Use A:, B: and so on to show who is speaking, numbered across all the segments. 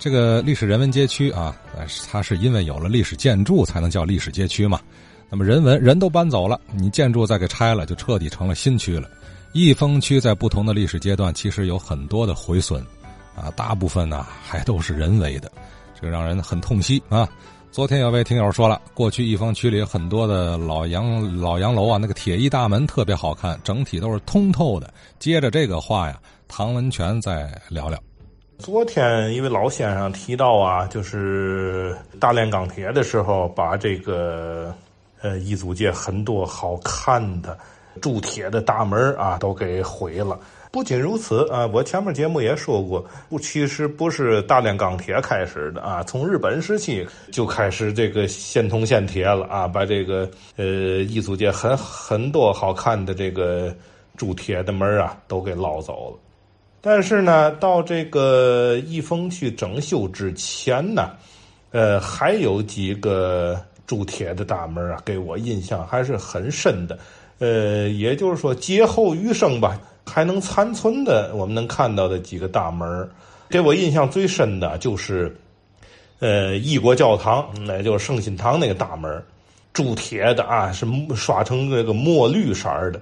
A: 这个历史人文街区啊，它是因为有了历史建筑才能叫历史街区嘛。那么人文人都搬走了，你建筑再给拆了，就彻底成了新区了。益丰区在不同的历史阶段，其实有很多的毁损，啊，大部分呢还都是人为的，这让人很痛惜啊。昨天有位听友说了，过去益丰区里很多的老洋老洋楼啊，那个铁艺大门特别好看，整体都是通透的。接着这个话呀，唐文全再聊聊。
B: 昨天一位老先生提到啊，就是大炼钢铁的时候，把这个呃一租界很多好看的。铸铁的大门啊，都给毁了。不仅如此啊，我前面节目也说过，不，其实不是大炼钢铁开始的啊，从日本时期就开始这个现铜现铁了啊，把这个呃艺术界很很多好看的这个铸铁的门啊都给捞走了。但是呢，到这个益丰去整修之前呢，呃，还有几个铸铁的大门啊，给我印象还是很深的。呃，也就是说，劫后余生吧，还能残存的，我们能看到的几个大门给我印象最深的就是，呃，异国教堂，那就是圣心堂那个大门铸铁的啊，是刷成这个墨绿色的。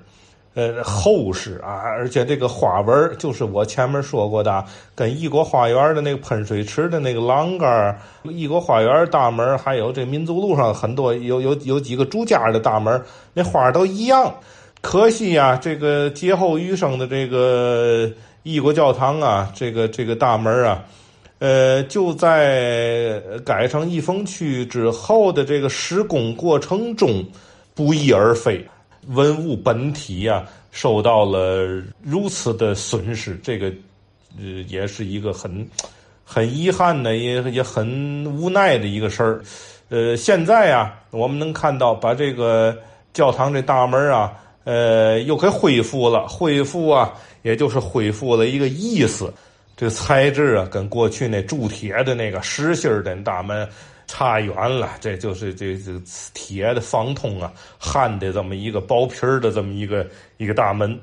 B: 呃，厚实啊，而且这个花纹就是我前面说过的，跟异国花园的那个喷水池的那个栏杆异国花园大门，还有这民族路上很多有有有几个住家的大门，那花都一样。可惜呀，这个劫后余生的这个异国教堂啊，这个这个大门啊，呃，就在改成益丰区之后的这个施工过程中不翼而飞。文物本体呀，受到了如此的损失，这个呃，也是一个很很遗憾的，也也很无奈的一个事儿。呃，现在呀，我们能看到把这个教堂这大门啊，呃，又给恢复了，恢复啊，也就是恢复了一个意思。这材质啊，跟过去那铸铁的那个实心的大门。差远了，这就是这这铁的方通啊，焊的这么一个薄皮儿的这么一个一个大门，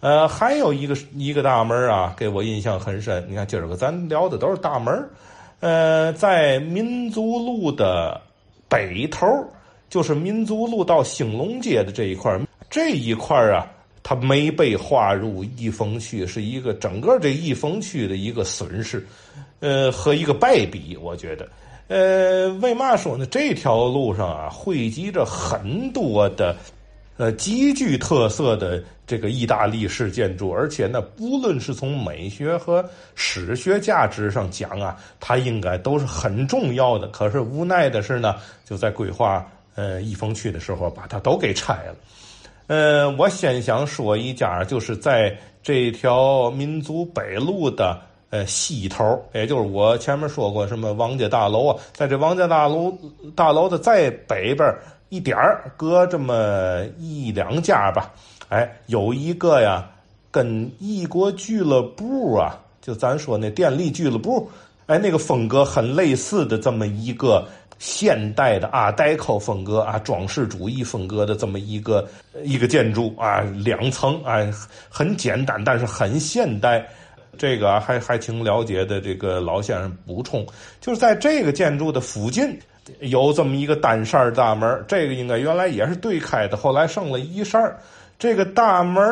B: 呃，还有一个一个大门啊，给我印象很深。你看今儿个咱聊的都是大门，呃，在民族路的北头，就是民族路到兴隆街的这一块这一块啊，它没被划入益丰区，是一个整个这益丰区的一个损失，呃，和一个败笔，我觉得。呃，为嘛说呢？这条路上啊，汇集着很多的，呃，极具特色的这个意大利式建筑，而且呢，不论是从美学和史学价值上讲啊，它应该都是很重要的。可是无奈的是呢，就在规划呃益丰区的时候，把它都给拆了。呃，我先想说一家，就是在这条民族北路的。呃，西头，也就是我前面说过什么王家大楼啊，在这王家大楼大楼的再北边一点儿，隔这么一两家吧，哎，有一个呀，跟异国俱乐部啊，就咱说那电力俱乐部，哎，那个风格很类似的这么一个现代的阿黛克风格啊，装饰主义风格的这么一个一个建筑啊，两层啊，很简单，但是很现代。这个还还挺了解的这个老先生补充，就是在这个建筑的附近有这么一个单扇大门，这个应该原来也是对开的，后来剩了一扇这个大门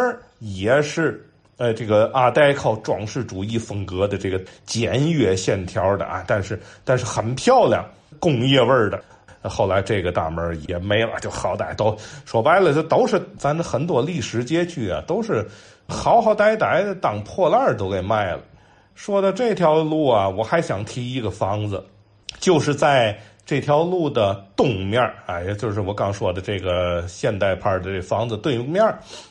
B: 也是呃这个阿黛克装饰主义风格的这个简约线条的啊，但是但是很漂亮，工业味儿的。后来这个大门也没了，就好歹都说白了，这都是咱的很多历史街区啊，都是。好好歹歹的当破烂都给卖了。说到这条路啊，我还想提一个房子，就是在这条路的东面哎，也就是我刚说的这个现代派的这房子对面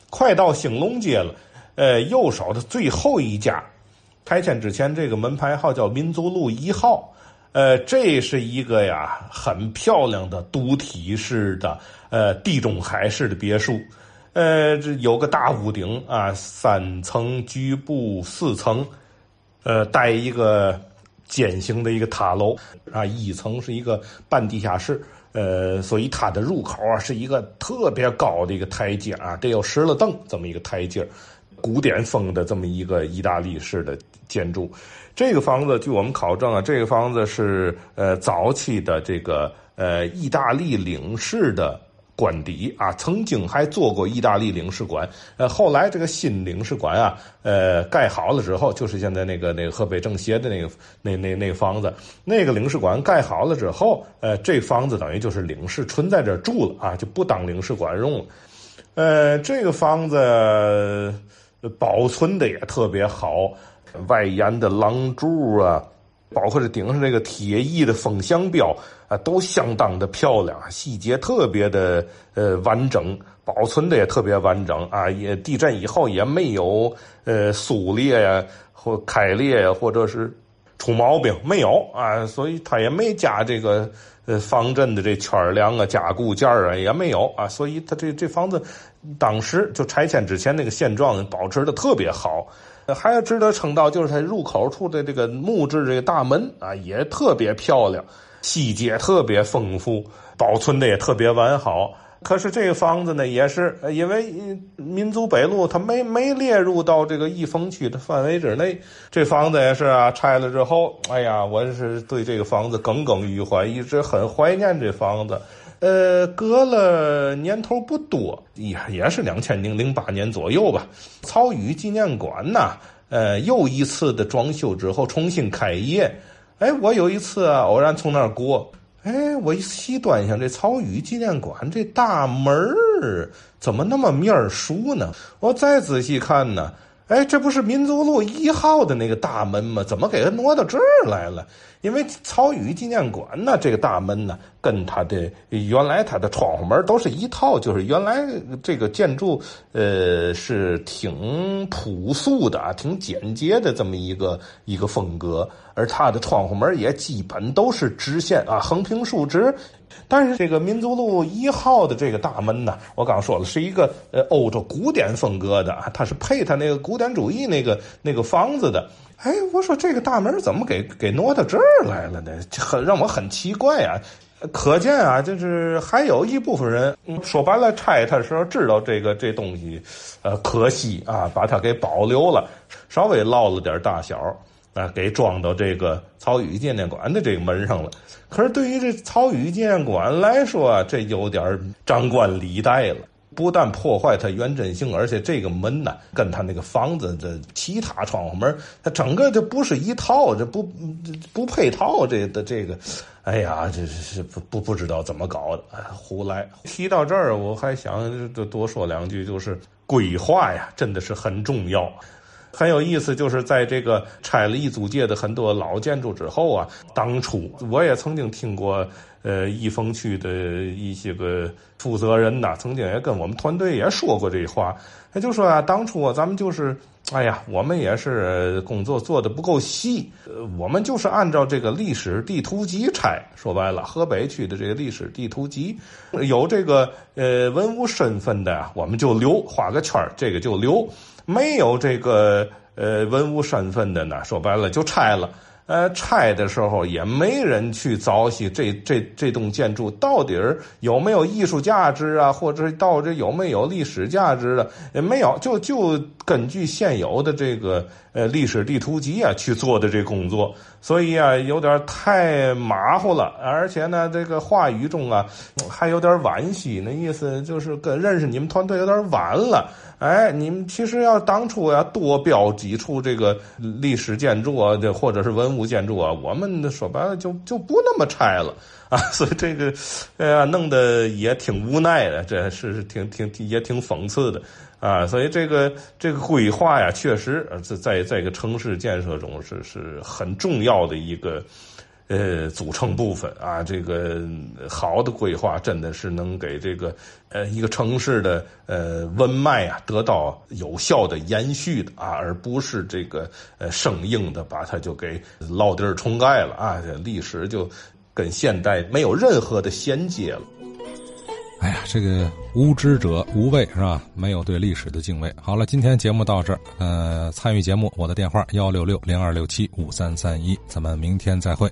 B: 快到兴隆街了。呃，右手的最后一家，拆迁之前这个门牌号叫民族路一号。呃，这是一个呀，很漂亮的独体式的呃地中海式的别墅。呃，这有个大屋顶啊，三层局部四层，呃，带一个尖形的一个塔楼啊，一层是一个半地下室，呃，所以它的入口啊是一个特别高的一个台阶啊，得有十了凳这么一个台阶古典风的这么一个意大利式的建筑。这个房子据我们考证啊，这个房子是呃早期的这个呃意大利领事的。官邸啊，曾经还做过意大利领事馆。呃，后来这个新领事馆啊，呃，盖好了之后，就是现在那个那个河北政协的那个那那那个房子。那个领事馆盖好了之后，呃，这房子等于就是领事存在这住了啊，就不当领事馆用了。呃，这个房子保存的也特别好，外檐的廊柱啊。包括这顶上这个铁艺的风向标啊，都相当的漂亮，细节特别的呃完整，保存的也特别完整啊。也地震以后也没有呃苏裂呀或开裂呀，或者是出毛病没有啊，所以它也没加这个呃防震的这圈梁啊、加固件啊也没有啊，所以它这这房子当时就拆迁之前那个现状保持的特别好。还要值得称道，就是它入口处的这个木质这个大门啊，也特别漂亮，细节特别丰富，保存的也特别完好。可是这个房子呢，也是因为民族北路它没没列入到这个易风区的范围之内，这房子也是啊，拆了之后，哎呀，我是对这个房子耿耿于怀，一直很怀念这房子。呃，隔了年头不多，也也是两千零零八年左右吧。曹禺纪念馆呐，呃，又一次的装修之后重新开业。哎，我有一次啊，偶然从那儿过，哎，我一细端详这曹禺纪念馆这大门儿，怎么那么面熟呢？我再仔细看呢。哎，这不是民族路一号的那个大门吗？怎么给它挪到这儿来了？因为曹禺纪念馆呢，这个大门呢，跟它的原来它的窗户门都是一套，就是原来这个建筑，呃，是挺朴素的啊，挺简洁的这么一个一个风格，而它的窗户门也基本都是直线啊，横平竖直。但是这个民族路一号的这个大门呢，我刚说了是一个呃欧洲古典风格的啊，它是配它那个古典主义那个那个房子的。哎，我说这个大门怎么给给挪到这儿来了呢？很让我很奇怪啊！可见啊，就是还有一部分人说白了拆它的时候知道这个这东西，呃，可惜啊，把它给保留了，稍微落了点大小。啊，给装到这个曹禺纪念馆的这个门上了。可是对于这曹禺纪念馆来说，这有点张冠李戴了。不但破坏它原真性，而且这个门呢，跟它那个房子的其他窗户门，它整个就不是一套，这不不配套。这的这个，哎呀，这是不不不知道怎么搞的，胡来。提到这儿，我还想多多说两句，就是规划呀，真的是很重要。很有意思，就是在这个拆了一租界的很多老建筑之后啊，当初我也曾经听过，呃，易丰区的一些个负责人呐，曾经也跟我们团队也说过这话，他就说啊，当初啊，咱们就是，哎呀，我们也是工作做的不够细，呃，我们就是按照这个历史地图集拆，说白了，河北区的这个历史地图集，有这个呃文物身份的，我们就留，画个圈这个就留。没有这个呃文物身份的呢，说白了就拆了。呃，拆的时候也没人去凿析这这这栋建筑到底儿有没有艺术价值啊，或者到底有没有历史价值的，也没有，就就根据现有的这个呃历史地图集啊去做的这工作，所以啊有点太马虎了，而且呢这个话语中啊还有点惋惜，那意思就是跟认识你们团队有点晚了。哎，你们其实要当初要多标几处这个历史建筑啊，这或者是文古建筑啊，我们说白了就就不那么拆了啊。所以这个，哎呀，弄得也挺无奈的，这是挺挺也挺讽刺的啊。所以这个这个规划呀，确实在在在一个城市建设中是是很重要的一个。呃，组成部分啊，这个好的规划真的是能给这个呃一个城市的呃文脉啊得到有效的延续的啊，而不是这个呃生硬的把它就给落地儿冲盖了啊，这历史就跟现代没有任何的衔接了。
A: 哎呀，这个无知者无畏是吧？没有对历史的敬畏。好了，今天节目到这儿，呃，参与节目我的电话幺六六零二六七五三三一，咱们明天再会。